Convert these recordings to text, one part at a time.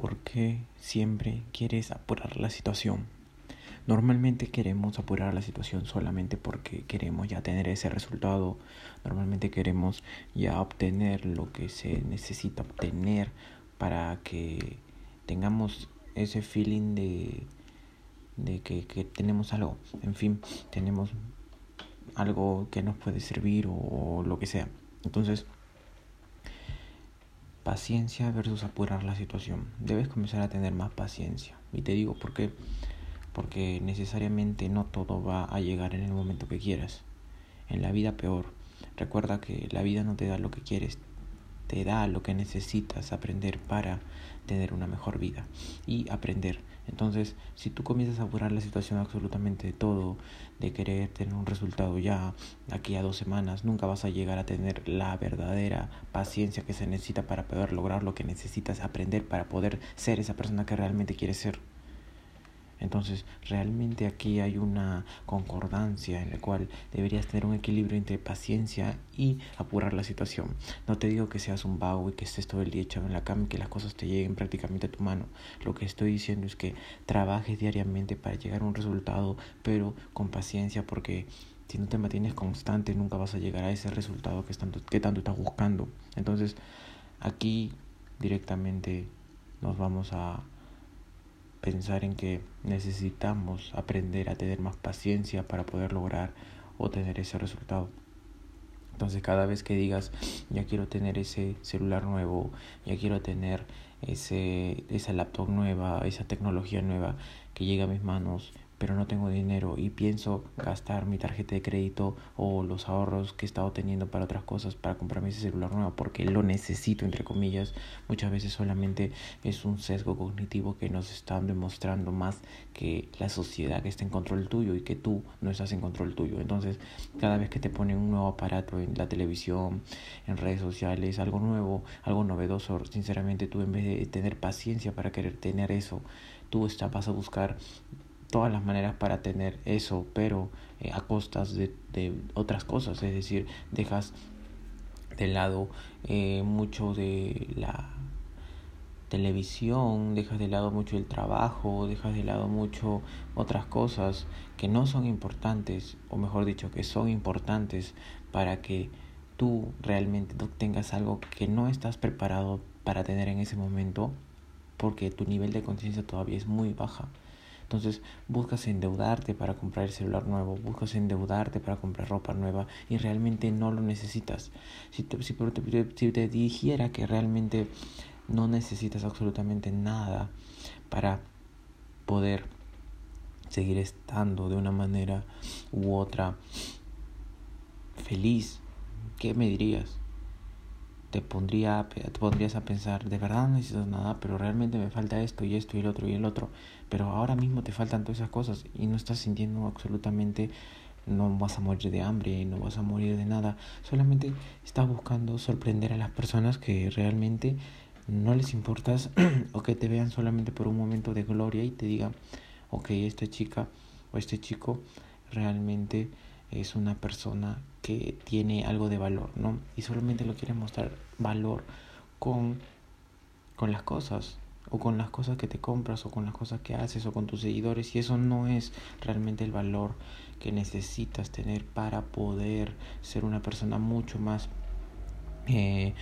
¿por qué siempre quieres apurar la situación? Normalmente queremos apurar la situación solamente porque queremos ya tener ese resultado. Normalmente queremos ya obtener lo que se necesita obtener para que tengamos ese feeling de, de que, que tenemos algo. En fin, tenemos algo que nos puede servir o lo que sea. Entonces, paciencia versus apurar la situación. Debes comenzar a tener más paciencia. Y te digo por qué. Porque necesariamente no todo va a llegar en el momento que quieras. En la vida peor. Recuerda que la vida no te da lo que quieres, te da lo que necesitas aprender para tener una mejor vida y aprender. Entonces, si tú comienzas a apurar la situación absolutamente de todo, de querer tener un resultado ya aquí a dos semanas, nunca vas a llegar a tener la verdadera paciencia que se necesita para poder lograr lo que necesitas aprender para poder ser esa persona que realmente quieres ser. Entonces, realmente aquí hay una concordancia en la cual deberías tener un equilibrio entre paciencia y apurar la situación. No te digo que seas un vago y que estés todo el día echado en la cama y que las cosas te lleguen prácticamente a tu mano. Lo que estoy diciendo es que trabajes diariamente para llegar a un resultado, pero con paciencia porque si no te mantienes constante nunca vas a llegar a ese resultado que, tanto, que tanto estás buscando. Entonces, aquí directamente nos vamos a pensar en que necesitamos aprender a tener más paciencia para poder lograr o tener ese resultado. Entonces cada vez que digas, ya quiero tener ese celular nuevo, ya quiero tener ese, esa laptop nueva, esa tecnología nueva que llega a mis manos, pero no tengo dinero y pienso gastar mi tarjeta de crédito o los ahorros que he estado teniendo para otras cosas para comprarme ese celular nuevo porque lo necesito entre comillas. Muchas veces solamente es un sesgo cognitivo que nos están demostrando más que la sociedad que está en control tuyo y que tú no estás en control tuyo. Entonces cada vez que te ponen un nuevo aparato en la televisión en redes sociales algo nuevo algo novedoso sinceramente tú en vez de tener paciencia para querer tener eso tú estás, vas a buscar todas las maneras para tener eso, pero eh, a costas de, de, otras cosas, es decir, dejas de lado eh, mucho de la televisión, dejas de lado mucho el trabajo, dejas de lado mucho otras cosas que no son importantes, o mejor dicho, que son importantes para que tú realmente tengas algo que no estás preparado para tener en ese momento, porque tu nivel de conciencia todavía es muy baja. Entonces buscas endeudarte para comprar el celular nuevo, buscas endeudarte para comprar ropa nueva y realmente no lo necesitas. Si te, si, si te dijera que realmente no necesitas absolutamente nada para poder seguir estando de una manera u otra feliz, ¿qué me dirías? Te pondría te pondrías a pensar de verdad no necesitas nada pero realmente me falta esto y esto y el otro y el otro. Pero ahora mismo te faltan todas esas cosas y no estás sintiendo absolutamente no vas a morir de hambre no vas a morir de nada. Solamente estás buscando sorprender a las personas que realmente no les importas o que te vean solamente por un momento de gloria y te digan ok esta chica o este chico realmente es una persona que tiene algo de valor, ¿no? Y solamente lo quiere mostrar valor con, con las cosas, o con las cosas que te compras, o con las cosas que haces, o con tus seguidores, y eso no es realmente el valor que necesitas tener para poder ser una persona mucho más eh,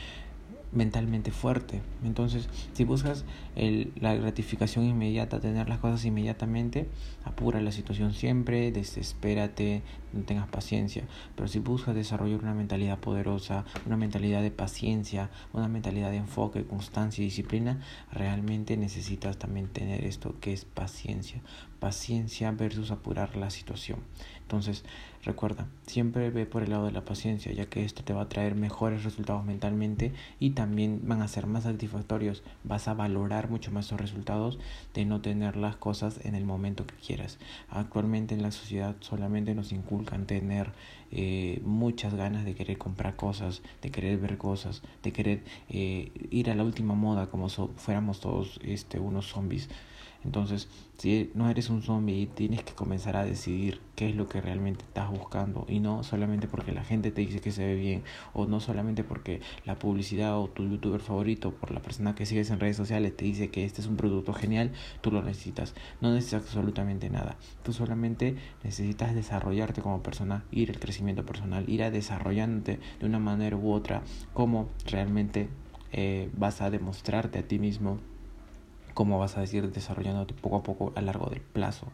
mentalmente fuerte. Entonces, si buscas el, la gratificación inmediata, tener las cosas inmediatamente, apura la situación siempre, desespérate, no tengas paciencia. Pero si buscas desarrollar una mentalidad poderosa, una mentalidad de paciencia, una mentalidad de enfoque, constancia y disciplina, realmente necesitas también tener esto que es paciencia. Paciencia versus apurar la situación. Entonces, recuerda, siempre ve por el lado de la paciencia, ya que esto te va a traer mejores resultados mentalmente y también van a ser más satisfactorios. Vas a valorar mucho más esos resultados de no tener las cosas en el momento que quieras. Actualmente en la sociedad solamente nos inculcan tener eh, muchas ganas de querer comprar cosas, de querer ver cosas, de querer eh, ir a la última moda como so, fuéramos todos este, unos zombies. Entonces, si no eres un zombie, tienes que comenzar a decidir qué es lo que realmente estás buscando y no solamente porque la gente te dice que se ve bien o no solamente porque la publicidad o tu youtuber favorito, por la persona que sigues en redes sociales te dice que este es un producto genial, tú lo necesitas. No necesitas absolutamente nada. Tú solamente necesitas desarrollarte como persona, ir al crecimiento personal, ir a desarrollándote de una manera u otra, cómo realmente eh, vas a demostrarte a ti mismo cómo vas a decir desarrollándote poco a poco a largo del plazo.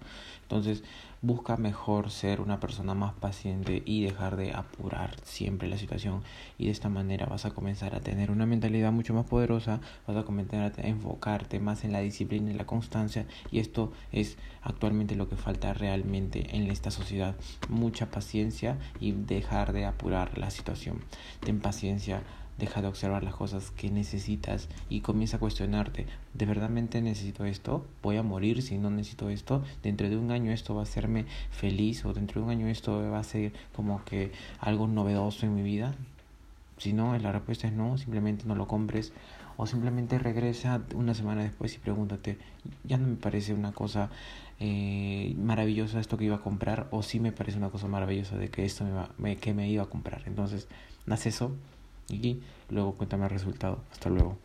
Entonces, busca mejor ser una persona más paciente y dejar de apurar siempre la situación y de esta manera vas a comenzar a tener una mentalidad mucho más poderosa, vas a comenzar a enfocarte más en la disciplina y la constancia y esto es actualmente lo que falta realmente en esta sociedad, mucha paciencia y dejar de apurar la situación. Ten paciencia deja de observar las cosas que necesitas y comienza a cuestionarte, ¿de verdad necesito esto? ¿Voy a morir si no necesito esto? ¿Dentro de un año esto va a hacerme feliz o dentro de un año esto va a ser como que algo novedoso en mi vida? Si no, la respuesta es no, simplemente no lo compres o simplemente regresa una semana después y pregúntate, ya no me parece una cosa eh, maravillosa esto que iba a comprar o sí me parece una cosa maravillosa de que esto me, va, que me iba a comprar. Entonces, haz eso y luego cuéntame el resultado. Hasta luego.